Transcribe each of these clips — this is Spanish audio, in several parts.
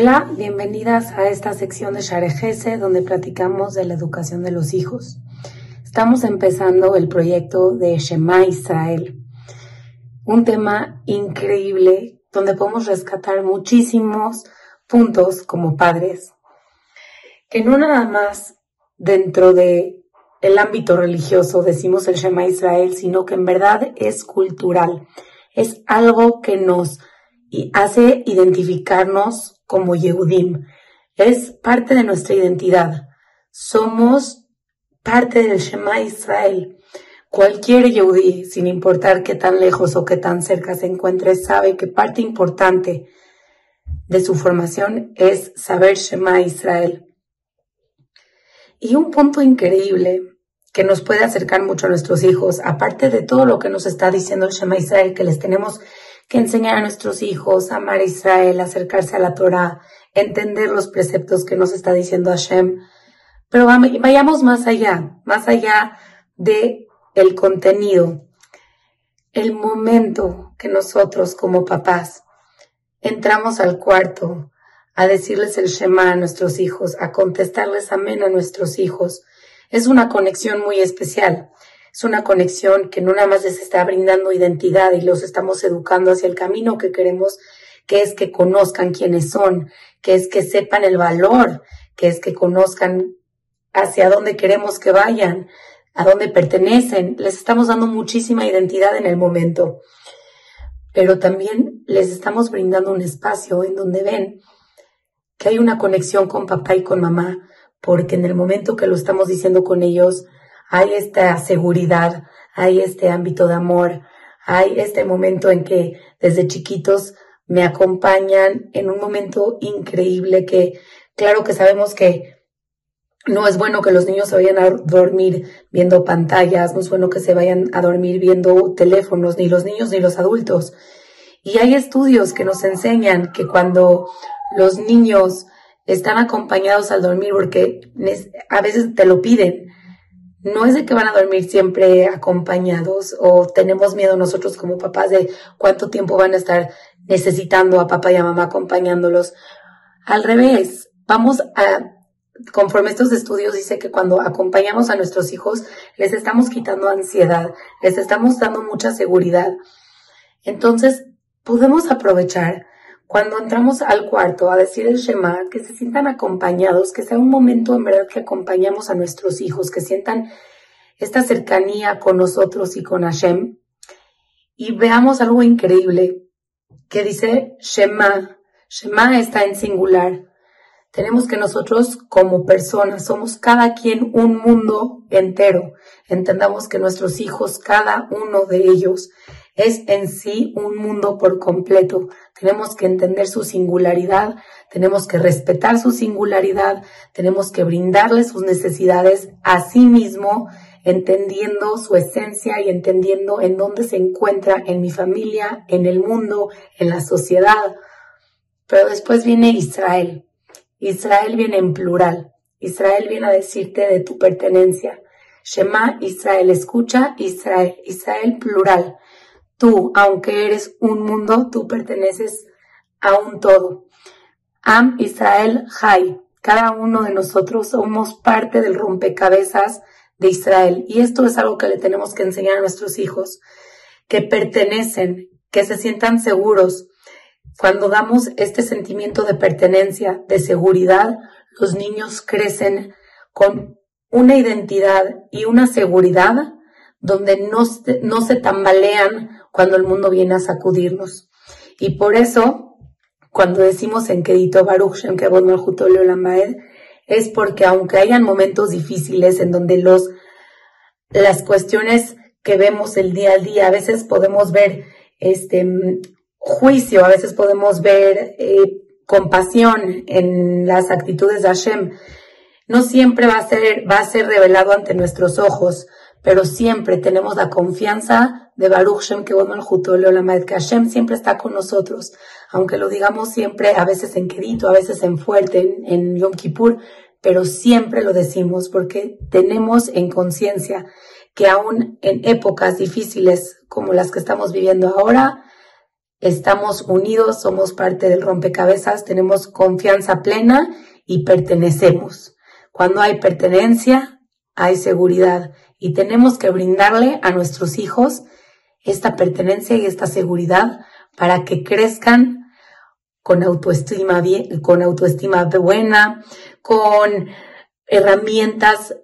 Hola, bienvenidas a esta sección de Sharejese donde platicamos de la educación de los hijos. Estamos empezando el proyecto de Shema Israel, un tema increíble donde podemos rescatar muchísimos puntos como padres, que no nada más dentro de el ámbito religioso decimos el Shema Israel, sino que en verdad es cultural, es algo que nos hace identificarnos como Yehudim. Es parte de nuestra identidad. Somos parte del Shema Israel. Cualquier Yehudí, sin importar qué tan lejos o qué tan cerca se encuentre, sabe que parte importante de su formación es saber Shema Israel. Y un punto increíble que nos puede acercar mucho a nuestros hijos, aparte de todo lo que nos está diciendo el Shema Israel, que les tenemos que enseñar a nuestros hijos a amar a Israel, acercarse a la Torah, entender los preceptos que nos está diciendo Hashem. Pero vayamos más allá, más allá de el contenido, el momento que nosotros como papás entramos al cuarto a decirles el Shema a nuestros hijos, a contestarles amén a nuestros hijos, es una conexión muy especial. Es una conexión que no nada más les está brindando identidad y los estamos educando hacia el camino que queremos, que es que conozcan quiénes son, que es que sepan el valor, que es que conozcan hacia dónde queremos que vayan, a dónde pertenecen. Les estamos dando muchísima identidad en el momento, pero también les estamos brindando un espacio en donde ven que hay una conexión con papá y con mamá, porque en el momento que lo estamos diciendo con ellos, hay esta seguridad, hay este ámbito de amor, hay este momento en que desde chiquitos me acompañan en un momento increíble que, claro que sabemos que no es bueno que los niños se vayan a dormir viendo pantallas, no es bueno que se vayan a dormir viendo teléfonos, ni los niños ni los adultos. Y hay estudios que nos enseñan que cuando los niños están acompañados al dormir, porque a veces te lo piden, no es de que van a dormir siempre acompañados o tenemos miedo nosotros como papás de cuánto tiempo van a estar necesitando a papá y a mamá acompañándolos. Al revés, vamos a, conforme estos estudios dice que cuando acompañamos a nuestros hijos, les estamos quitando ansiedad, les estamos dando mucha seguridad. Entonces, podemos aprovechar cuando entramos al cuarto a decir el Shema, que se sientan acompañados, que sea un momento en verdad que acompañamos a nuestros hijos, que sientan esta cercanía con nosotros y con Hashem. Y veamos algo increíble que dice Shema. Shema está en singular. Tenemos que nosotros como personas somos cada quien un mundo entero. Entendamos que nuestros hijos, cada uno de ellos, es en sí un mundo por completo. Tenemos que entender su singularidad, tenemos que respetar su singularidad, tenemos que brindarle sus necesidades a sí mismo, entendiendo su esencia y entendiendo en dónde se encuentra en mi familia, en el mundo, en la sociedad. Pero después viene Israel. Israel viene en plural. Israel viene a decirte de tu pertenencia. Shema Israel, escucha Israel, Israel plural. Tú, aunque eres un mundo, tú perteneces a un todo. Am Israel Jai. Cada uno de nosotros somos parte del rompecabezas de Israel. Y esto es algo que le tenemos que enseñar a nuestros hijos, que pertenecen, que se sientan seguros. Cuando damos este sentimiento de pertenencia, de seguridad, los niños crecen con una identidad y una seguridad donde no, no se tambalean cuando el mundo viene a sacudirnos. Y por eso, cuando decimos en Kedito Baruch Shem Kevod es porque aunque hayan momentos difíciles en donde los, las cuestiones que vemos el día a día, a veces podemos ver este juicio, a veces podemos ver eh, compasión en las actitudes de Hashem, no siempre va a ser, va a ser revelado ante nuestros ojos, pero siempre tenemos la confianza de Baruch Shem que que Hashem siempre está con nosotros, aunque lo digamos siempre, a veces en quedito, a veces en fuerte, en, Yom Kippur, pero siempre lo decimos porque tenemos en conciencia que aún en épocas difíciles como las que estamos viviendo ahora, estamos unidos, somos parte del rompecabezas, tenemos confianza plena y pertenecemos. Cuando hay pertenencia, hay seguridad y tenemos que brindarle a nuestros hijos esta pertenencia y esta seguridad para que crezcan con autoestima bien, con autoestima buena, con herramientas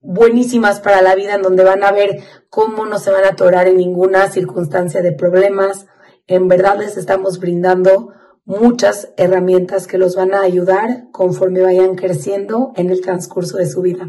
buenísimas para la vida en donde van a ver cómo no se van a atorar en ninguna circunstancia de problemas. En verdad les estamos brindando muchas herramientas que los van a ayudar conforme vayan creciendo en el transcurso de su vida.